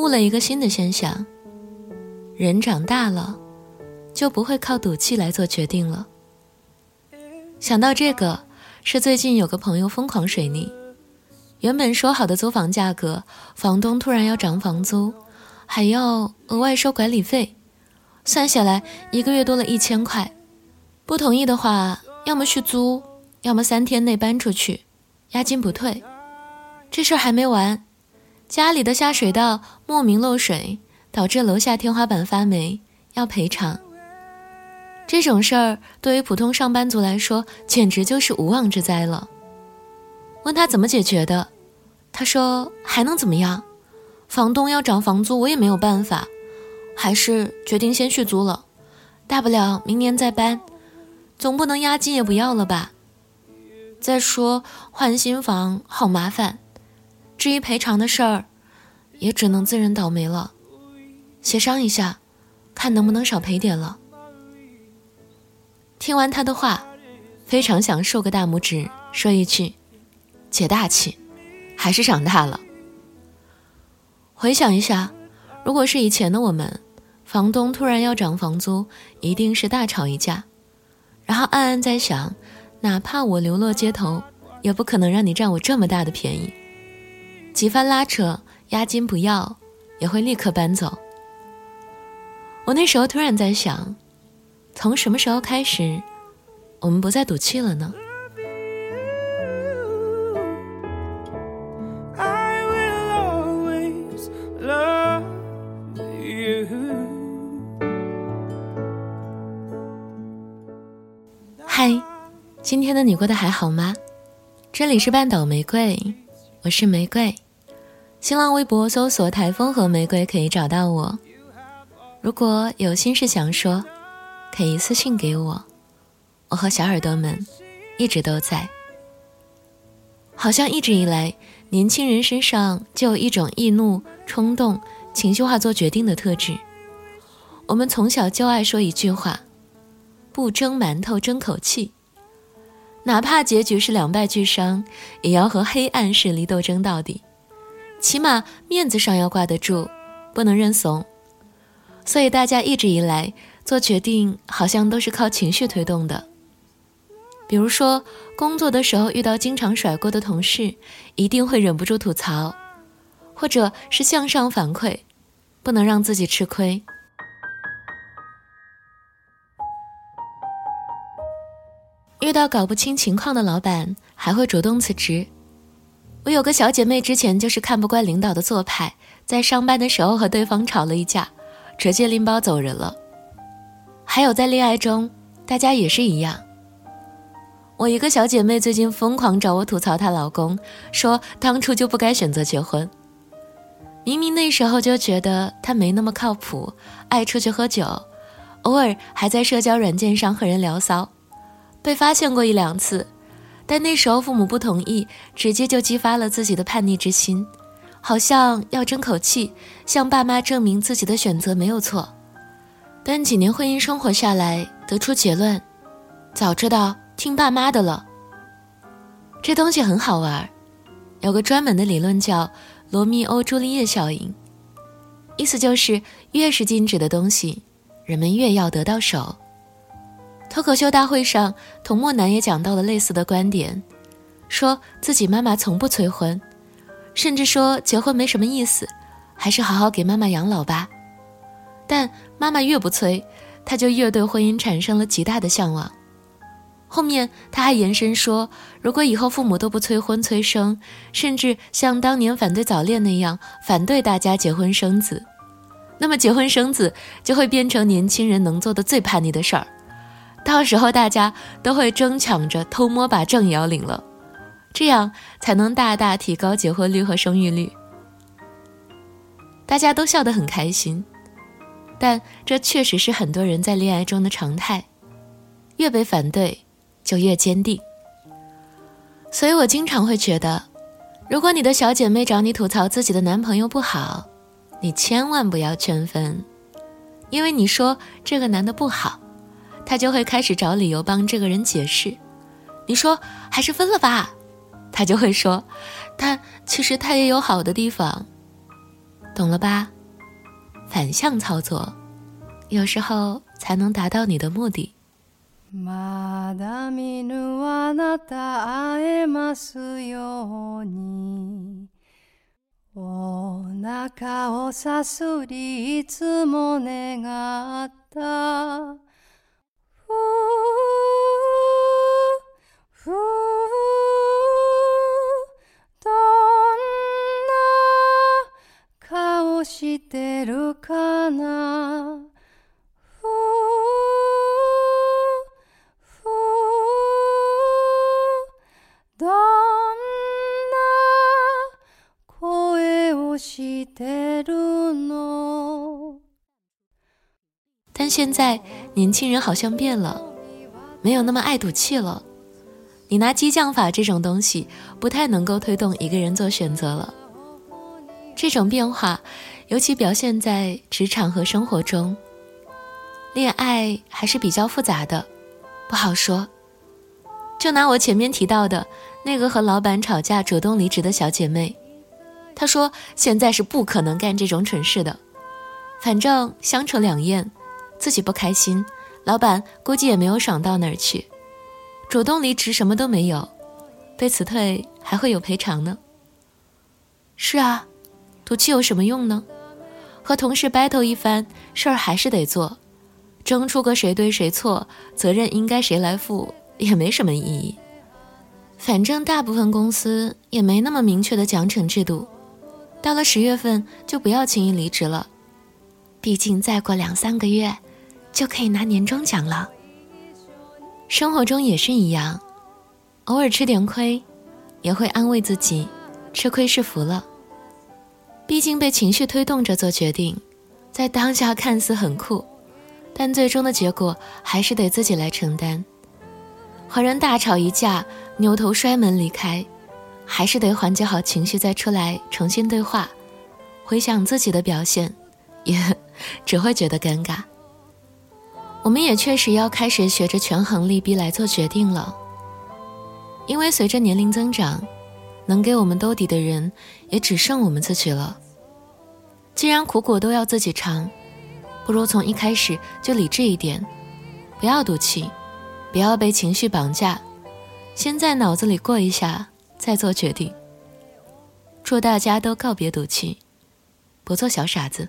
悟了一个新的现象：人长大了，就不会靠赌气来做决定了。想到这个，是最近有个朋友疯狂水逆，原本说好的租房价格，房东突然要涨房租，还要额外收管理费，算下来一个月多了一千块。不同意的话，要么续租，要么三天内搬出去，押金不退。这事儿还没完。家里的下水道莫名漏水，导致楼下天花板发霉，要赔偿。这种事儿对于普通上班族来说，简直就是无妄之灾了。问他怎么解决的，他说还能怎么样？房东要涨房租，我也没有办法，还是决定先续租了，大不了明年再搬，总不能押金也不要了吧？再说换新房好麻烦。至于赔偿的事儿，也只能自认倒霉了，协商一下，看能不能少赔点了。听完他的话，非常想竖个大拇指，说一句：“姐大气，还是长大了。”回想一下，如果是以前的我们，房东突然要涨房租，一定是大吵一架，然后暗暗在想，哪怕我流落街头，也不可能让你占我这么大的便宜。几番拉扯，押金不要，也会立刻搬走。我那时候突然在想，从什么时候开始，我们不再赌气了呢？嗨，今天的你过得还好吗？这里是半岛玫瑰。我是玫瑰，新浪微博搜索“台风和玫瑰”可以找到我。如果有心事想说，可以私信给我。我和小耳朵们一直都在。好像一直以来，年轻人身上就有一种易怒、冲动、情绪化做决定的特质。我们从小就爱说一句话：“不蒸馒头争口气。”哪怕结局是两败俱伤，也要和黑暗势力斗争到底，起码面子上要挂得住，不能认怂。所以大家一直以来做决定，好像都是靠情绪推动的。比如说，工作的时候遇到经常甩锅的同事，一定会忍不住吐槽，或者是向上反馈，不能让自己吃亏。遇到搞不清情况的老板，还会主动辞职。我有个小姐妹，之前就是看不惯领导的做派，在上班的时候和对方吵了一架，直接拎包走人了。还有在恋爱中，大家也是一样。我一个小姐妹最近疯狂找我吐槽她老公，说当初就不该选择结婚。明明那时候就觉得他没那么靠谱，爱出去喝酒，偶尔还在社交软件上和人聊骚。被发现过一两次，但那时候父母不同意，直接就激发了自己的叛逆之心，好像要争口气，向爸妈证明自己的选择没有错。但几年婚姻生活下来，得出结论：早知道听爸妈的了。这东西很好玩，有个专门的理论叫“罗密欧朱丽叶效应”，意思就是越是禁止的东西，人们越要得到手。脱口秀大会上，童漠南也讲到了类似的观点，说自己妈妈从不催婚，甚至说结婚没什么意思，还是好好给妈妈养老吧。但妈妈越不催，他就越对婚姻产生了极大的向往。后面他还延伸说，如果以后父母都不催婚催生，甚至像当年反对早恋那样反对大家结婚生子，那么结婚生子就会变成年轻人能做的最叛逆的事儿。到时候大家都会争抢着偷摸把证也要领了，这样才能大大提高结婚率和生育率。大家都笑得很开心，但这确实是很多人在恋爱中的常态，越被反对就越坚定。所以我经常会觉得，如果你的小姐妹找你吐槽自己的男朋友不好，你千万不要劝分，因为你说这个男的不好。他就会开始找理由帮这个人解释，你说还是分了吧，他就会说，他其实他也有好的地方。 懂了吧？反向操作，有时候才能达到你的目的。まだ見ぬあなた会えますようにお腹をさすりいつも願った してるかな但现在年轻人好像变了，没有那么爱赌气了。你拿激将法这种东西，不太能够推动一个人做选择了。这种变化， 尤其表现在职场和生活中。恋爱还是比较复杂的，不好说。就拿我前面提到的那个和老板吵架、主动离职的小姐妹。她说：“现在是不可能干这种蠢事的，反正相处两厌，自己不开心，老板估计也没有爽到哪儿去。主动离职什么都没有，被辞退还会有赔偿呢。是啊，赌气有什么用呢？和同事 battle 一番，事儿还是得做，争出个谁对谁错，责任应该谁来负，也没什么意义。反正大部分公司也没那么明确的奖惩制度。”到了十月份就不要轻易离职了，毕竟再过两三个月，就可以拿年终奖了。生活中也是一样，偶尔吃点亏，也会安慰自己，吃亏是福了。毕竟被情绪推动着做决定，在当下看似很酷，但最终的结果还是得自己来承担。和人大吵一架，扭头摔门离开。还是得缓解好情绪再出来重新对话，回想自己的表现，也 只会觉得尴尬。我们也确实要开始学着权衡利弊来做决定了，因为随着年龄增长，能给我们兜底的人也只剩我们自己了。既然苦果都要自己尝，不如从一开始就理智一点，不要赌气，不要被情绪绑架，先在脑子里过一下。再做决定。祝大家都告别赌气，不做小傻子。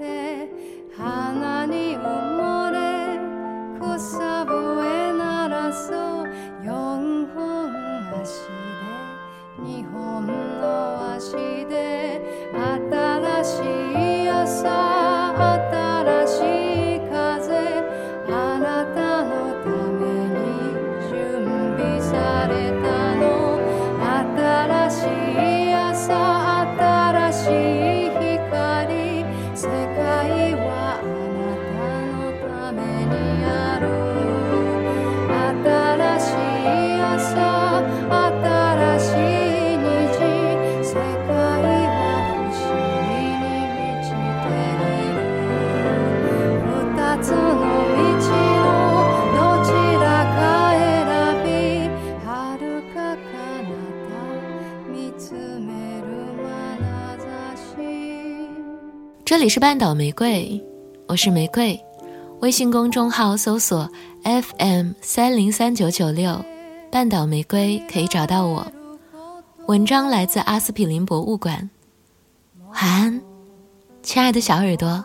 这这里是半岛玫瑰，我是玫瑰。微信公众号搜索 FM 三零三九九六，半岛玫瑰可以找到我。文章来自阿司匹林博物馆。晚安，亲爱的小耳朵。